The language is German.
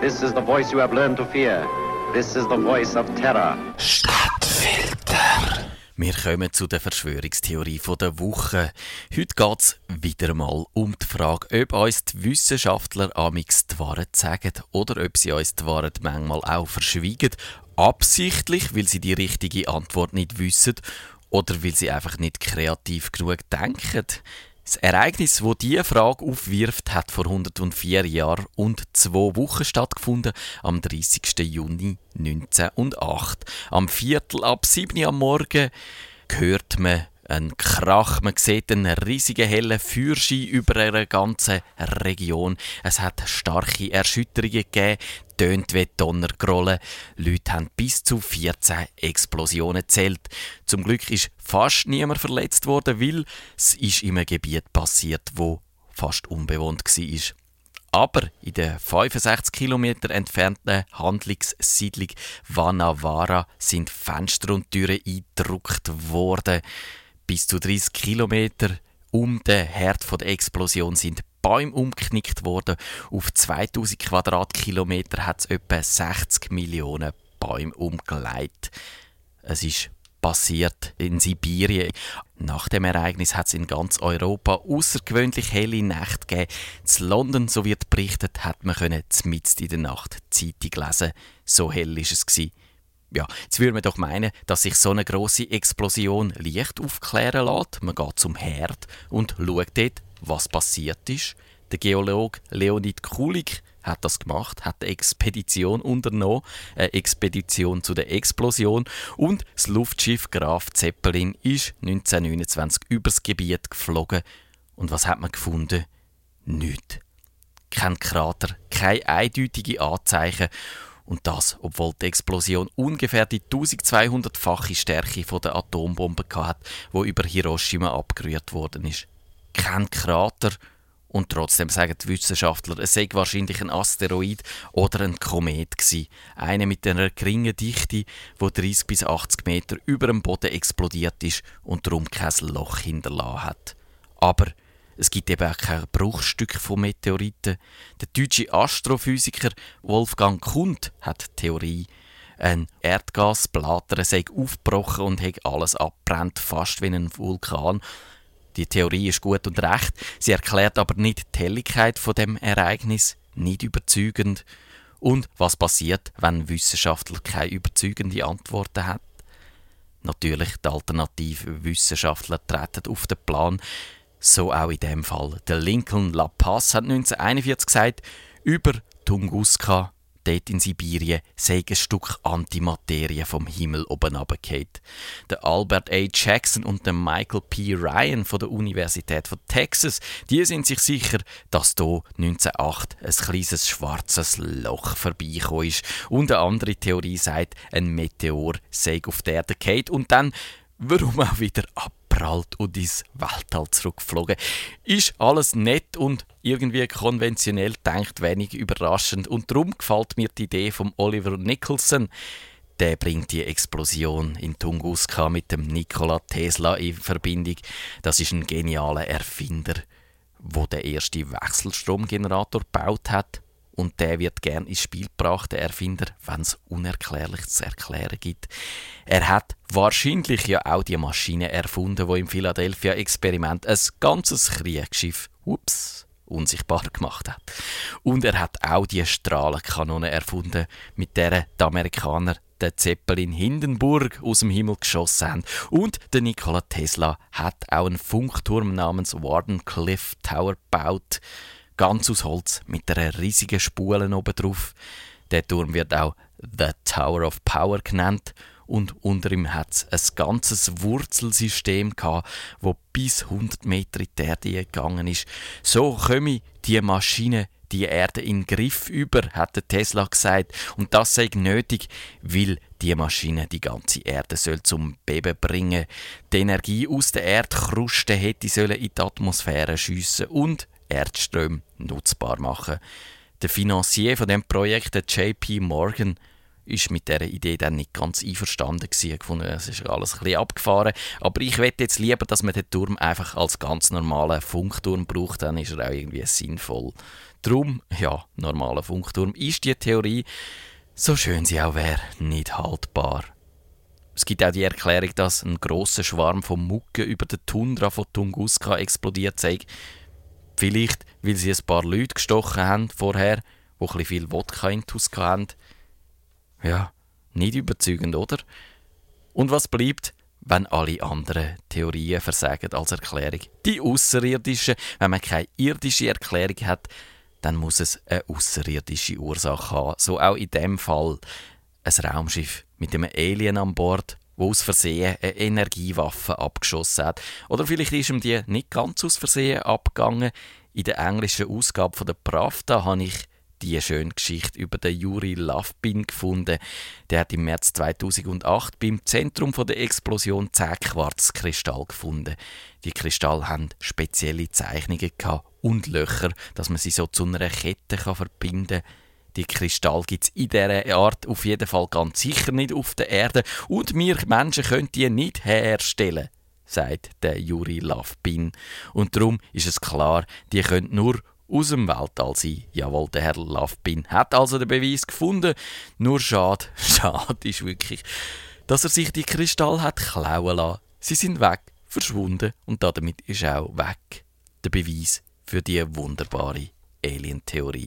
This is the voice you have learned to fear. This is the voice of terror. Stadtfilter. Wir kommen zu der Verschwörungstheorie der Woche. Heute geht es wieder mal um die Frage, ob uns die Wissenschaftler amix die Wahrheit sagen oder ob sie uns die Wahrheit manchmal auch verschwiegen. Absichtlich, weil sie die richtige Antwort nicht wissen oder weil sie einfach nicht kreativ genug denken. Das Ereignis, wo diese Frage aufwirft, hat vor 104 Jahren und zwei Wochen stattgefunden, am 30. Juni 1908. Am Viertel ab 7 Uhr am Morgen hört man einen Krach. Man sieht einen riesigen hellen Feuerschein über einer ganzen Region. Es hat starke Erschütterungen gegeben tönt wie Donnergrollen. Leute haben bis zu 14 Explosionen zählt. Zum Glück ist fast niemand verletzt worden, weil es ist in einem Gebiet passiert, wo fast unbewohnt war. Aber in der 65 Kilometer entfernten Handlungssiedlung Vanavara sind Fenster und Türen eingedruckt worden. Bis zu 30 Kilometer um den Herd der Explosion sind Bäume umgeknickt worden. Auf 2000 Quadratkilometer hat es etwa 60 Millionen Bäume umgelegt. Es ist passiert in Sibirien. Nach dem Ereignis hat es in ganz Europa außergewöhnlich helle Nächte gegeben. In London, so wird berichtet, hat man können mitten in der Nacht die Zeitung lesen. So hell ist es gewesen. Ja, jetzt würde man doch meinen, dass sich so eine große Explosion leicht aufklären lässt. Man geht zum Herd und schaut dort, was passiert ist. Der Geologe Leonid Kulik hat das gemacht, hat eine Expedition unternommen, eine Expedition zu der Explosion und das Luftschiff Graf Zeppelin ist 1929 übers Gebiet geflogen. Und was hat man gefunden? Nichts. Kein Krater, keine eindeutige Anzeichen und das, obwohl die Explosion ungefähr die 1200-fache Stärke der Atombombe hatte, wo über Hiroshima abgerührt worden ist kein Krater. Und trotzdem sagen die Wissenschaftler, es sei wahrscheinlich ein Asteroid oder ein Komet gewesen. Einer mit einer geringen Dichte, wo 30 bis 80 Meter über dem Boden explodiert ist und darum kein Loch hinterlassen hat. Aber es gibt eben auch kein Bruchstück von Meteoriten. Der deutsche Astrophysiker Wolfgang Kund hat die Theorie, ein Erdgasblatter sei aufgebrochen und hat alles abbrennt, fast wie ein Vulkan. Die Theorie ist gut und recht, sie erklärt aber nicht die Helligkeit von dem Ereignis, nicht überzeugend. Und was passiert, wenn Wissenschaftler keine überzeugende Antworten hat? Natürlich, die alternativen Wissenschaftler treten auf den Plan. So auch in dem Fall. Der Lincoln La Paz hat 1941 gesagt, über Tunguska dort in Sibirien sei ein Stück Antimaterie vom Himmel oben runtergefallen. Der Albert A. Jackson und der Michael P. Ryan von der Universität von Texas, die sind sich sicher, dass hier 1908 ein kleines schwarzes Loch vorbeigekommen ist. Und eine andere Theorie sagt, ein Meteor sei auf der Erde gefallen und dann warum auch wieder ab abprallt und ins Weltall zurückgeflogen. Ist alles nett und irgendwie konventionell denkt wenig überraschend und darum gefällt mir die Idee von Oliver Nicholson. Der bringt die Explosion in Tunguska mit dem Nikola Tesla in Verbindung. Das ist ein genialer Erfinder, wo der erste Wechselstromgenerator gebaut hat und der wird gern ins Spiel gebracht, der Erfinder, wenn es unerklärlich zu erklären gibt. Er hat wahrscheinlich ja auch die Maschine erfunden, wo im Philadelphia Experiment ein ganzes Kriegsschiff, ups, unsichtbar gemacht hat. Und er hat auch die Strahlenkanone erfunden, mit der die Amerikaner den Zeppelin Hindenburg aus dem Himmel geschossen haben. Und der Nikola Tesla hat auch einen Funkturm namens Warden Cliff Tower gebaut ganz aus Holz mit einer riesigen Spule oben drauf. Der Turm wird auch The Tower of Power genannt und unter ihm hat es ein ganzes Wurzelsystem gehabt, wo bis 100 Meter in die Erde gegangen ist. So komme die Maschine die Erde in den Griff über, hat Tesla gesagt. Und das sei nötig, weil die Maschine die ganze Erde soll zum Beben bringen. Die Energie aus der Erdkruste hätte sollen in die Atmosphäre schiessen und Erdströme nutzbar machen. Der Finanzier von dem Projekt, der JP Morgan, ist mit dieser Idee dann nicht ganz einverstanden gewesen. gefunden, es ist alles ein bisschen abgefahren. Aber ich wette jetzt lieber, dass man den Turm einfach als ganz normalen Funkturm braucht, dann ist er auch irgendwie sinnvoll. Drum, ja, normaler Funkturm ist die Theorie, so schön sie auch wäre, nicht haltbar. Es gibt auch die Erklärung, dass ein großer Schwarm von Mucke über der Tundra von Tunguska explodiert sei. Vielleicht, weil sie ein paar Leute gestochen haben vorher, wo ein viel Wodka in Tuska haben. Ja, nicht überzeugend, oder? Und was bleibt, wenn alle anderen Theorien versagen als Erklärung? Die Außerirdischen, wenn man keine irdische Erklärung hat, dann muss es eine außerirdische Ursache haben. So auch in dem Fall ein Raumschiff mit einem Alien an Bord, wo aus Versehen eine Energiewaffe abgeschossen hat. Oder vielleicht ist ihm die nicht ganz aus Versehen abgegangen. In der englischen Ausgabe von der Pravda habe ich die schöne Geschichte über den Juri Lavpin gefunden. Der hat im März 2008 beim Zentrum der Explosion 10 Quarzkristall gefunden. Die Kristalle haben spezielle Zeichnungen und Löcher, dass man sie so zu einer Kette verbinden kann. Die Kristall gibt es in dieser Art auf jeden Fall ganz sicher nicht auf der Erde und wir Menschen können die nicht herstellen, sagt der Juri Lavpin. Und darum ist es klar, die können nur aus dem Weltall sein. Jawohl, der Herr Lavpin hat also den Beweis gefunden. Nur schade, schade ist wirklich, dass er sich die Kristall hat klauen lassen. Sie sind weg, verschwunden und damit ist auch weg der Beweis für die wunderbare Alien-Theorie.